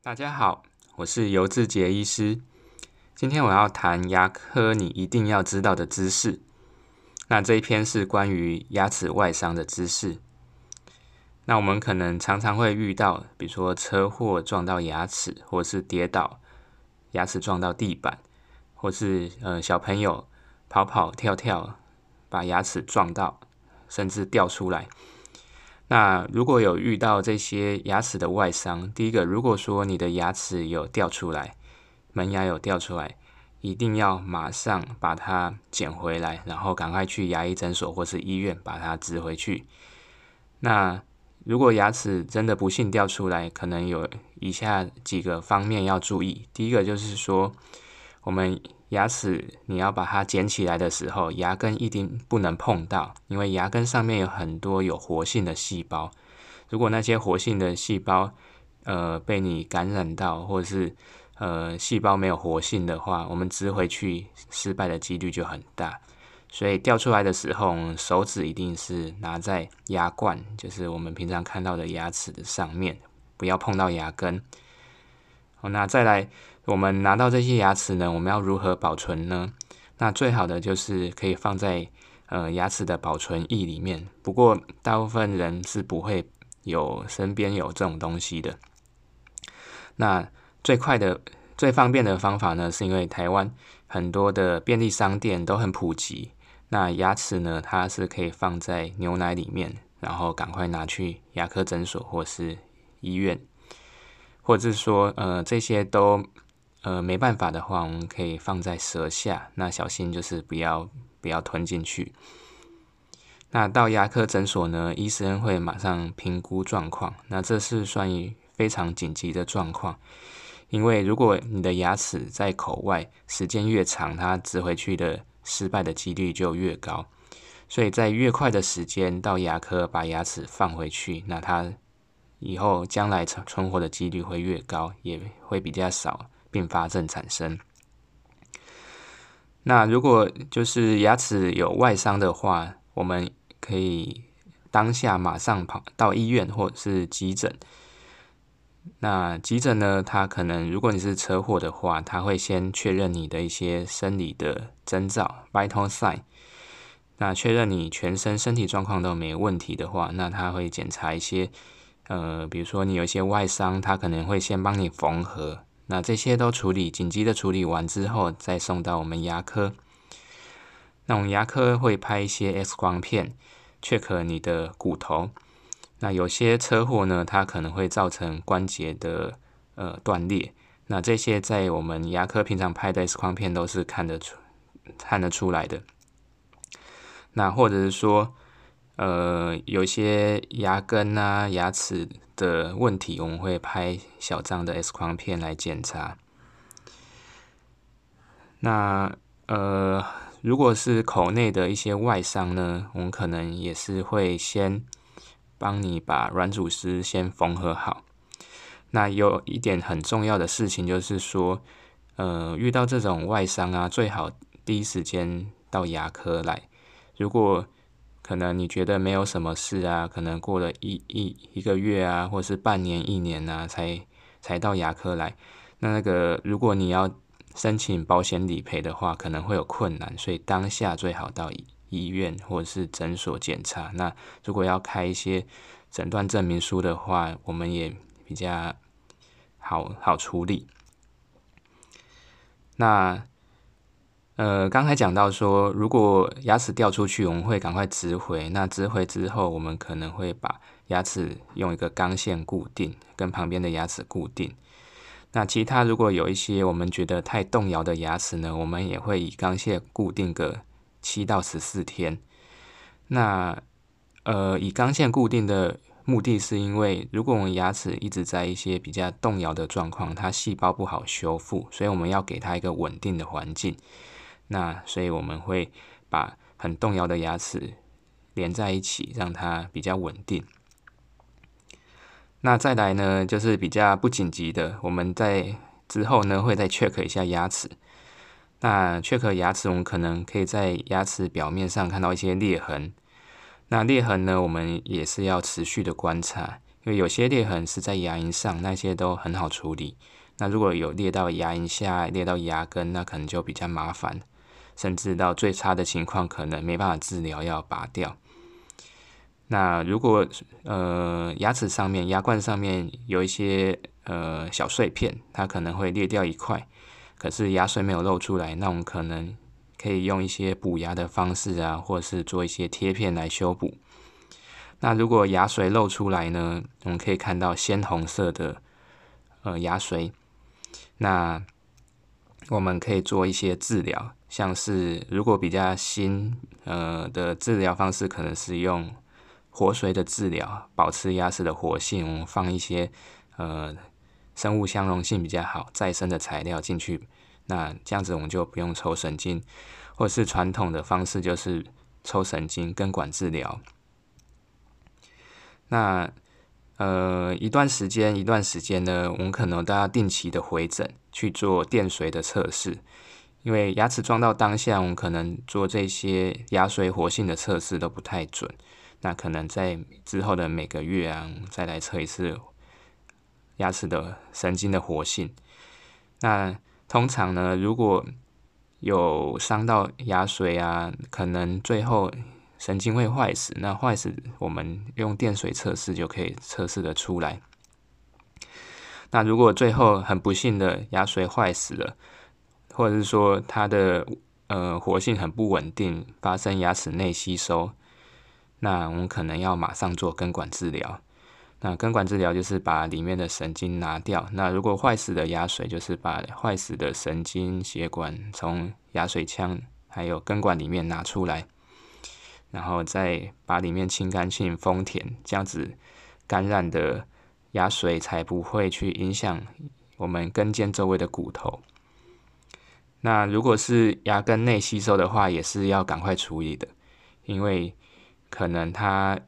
大家好，我是尤志杰医师。今天我要谈牙科你一定要知道的知识。那这一篇是关于牙齿外伤的知识。那我们可能常常会遇到，比如说车祸撞到牙齿，或是跌倒，牙齿撞到地板，或是呃小朋友跑跑跳跳把牙齿撞到，甚至掉出来。那如果有遇到这些牙齿的外伤，第一个，如果说你的牙齿有掉出来，门牙有掉出来，一定要马上把它捡回来，然后赶快去牙医诊所或是医院把它植回去。那如果牙齿真的不幸掉出来，可能有以下几个方面要注意。第一个就是说，我们牙齿你要把它捡起来的时候，牙根一定不能碰到，因为牙根上面有很多有活性的细胞。如果那些活性的细胞，呃，被你感染到，或者是呃细胞没有活性的话，我们植回去失败的几率就很大。所以掉出来的时候，手指一定是拿在牙冠，就是我们平常看到的牙齿的上面，不要碰到牙根。好，那再来。我们拿到这些牙齿呢，我们要如何保存呢？那最好的就是可以放在呃牙齿的保存液里面。不过大部分人是不会有身边有这种东西的。那最快的、最方便的方法呢，是因为台湾很多的便利商店都很普及。那牙齿呢，它是可以放在牛奶里面，然后赶快拿去牙科诊所或是医院，或者是说呃这些都。呃，没办法的话，我们可以放在舌下，那小心就是不要不要吞进去。那到牙科诊所呢，医生会马上评估状况。那这是算于非常紧急的状况，因为如果你的牙齿在口外时间越长，它植回去的失败的几率就越高。所以在越快的时间到牙科把牙齿放回去，那它以后将来存存活的几率会越高，也会比较少。并发症产生。那如果就是牙齿有外伤的话，我们可以当下马上跑到医院或者是急诊。那急诊呢，他可能如果你是车祸的话，他会先确认你的一些生理的征兆 （vital sign）。那确认你全身身体状况都没问题的话，那他会检查一些，呃，比如说你有一些外伤，他可能会先帮你缝合。那这些都处理紧急的处理完之后，再送到我们牙科。那我们牙科会拍一些 X 光片，check 你的骨头。那有些车祸呢，它可能会造成关节的呃断裂。那这些在我们牙科平常拍的 X 光片都是看得出看得出来的。那或者是说，呃，有些牙根啊、牙齿。的问题，我们会拍小张的 X 光片来检查。那呃，如果是口内的一些外伤呢，我们可能也是会先帮你把软组织先缝合好。那有一点很重要的事情就是说，呃，遇到这种外伤啊，最好第一时间到牙科来。如果可能你觉得没有什么事啊，可能过了一一一个月啊，或是半年、一年啊，才才到牙科来。那那个，如果你要申请保险理赔的话，可能会有困难，所以当下最好到医院或者是诊所检查。那如果要开一些诊断证明书的话，我们也比较好好处理。那。呃，刚才讲到说，如果牙齿掉出去，我们会赶快植回。那植回之后，我们可能会把牙齿用一个钢线固定，跟旁边的牙齿固定。那其他如果有一些我们觉得太动摇的牙齿呢，我们也会以钢线固定个七到十四天。那呃，以钢线固定的目的是因为，如果我们牙齿一直在一些比较动摇的状况，它细胞不好修复，所以我们要给它一个稳定的环境。那所以我们会把很动摇的牙齿连在一起，让它比较稳定。那再来呢，就是比较不紧急的，我们在之后呢会再 check 一下牙齿。那 check 牙齿，我们可能可以在牙齿表面上看到一些裂痕。那裂痕呢，我们也是要持续的观察，因为有些裂痕是在牙龈上，那些都很好处理。那如果有裂到牙龈下、裂到牙根，那可能就比较麻烦，甚至到最差的情况，可能没办法治疗，要拔掉。那如果呃牙齿上面、牙冠上面有一些呃小碎片，它可能会裂掉一块，可是牙髓没有露出来，那我们可能可以用一些补牙的方式啊，或是做一些贴片来修补。那如果牙髓露出来呢？我们可以看到鲜红色的呃牙髓。那我们可以做一些治疗，像是如果比较新呃的治疗方式，可能是用活髓的治疗，保持牙齿的活性。我们放一些呃生物相容性比较好、再生的材料进去，那这样子我们就不用抽神经，或是传统的方式就是抽神经根管治疗。那呃，一段时间一段时间呢，我们可能都要定期的回诊去做电髓的测试，因为牙齿撞到当下，我们可能做这些牙髓活性的测试都不太准。那可能在之后的每个月啊，再来测一次牙齿的神经的活性。那通常呢，如果有伤到牙髓啊，可能最后。神经会坏死，那坏死我们用电水测试就可以测试的出来。那如果最后很不幸的牙髓坏死了，或者是说它的呃活性很不稳定，发生牙齿内吸收，那我们可能要马上做根管治疗。那根管治疗就是把里面的神经拿掉。那如果坏死的牙髓，就是把坏死的神经血管从牙髓腔还有根管里面拿出来。然后再把里面清干净、封填，这样子感染的牙髓才不会去影响我们根尖周围的骨头。那如果是牙根内吸收的话，也是要赶快处理的，因为可能它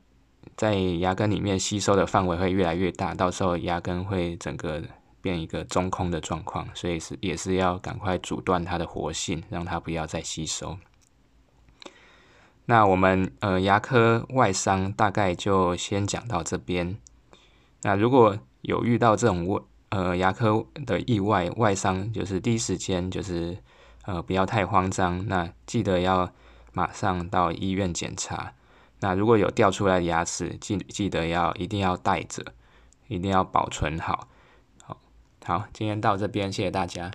在牙根里面吸收的范围会越来越大，到时候牙根会整个变一个中空的状况，所以是也是要赶快阻断它的活性，让它不要再吸收。那我们呃牙科外伤大概就先讲到这边。那如果有遇到这种问呃牙科的意外外伤，就是第一时间就是呃不要太慌张，那记得要马上到医院检查。那如果有掉出来的牙齿，记记得要一定要带着，一定要保存好。好，好，今天到这边，谢谢大家。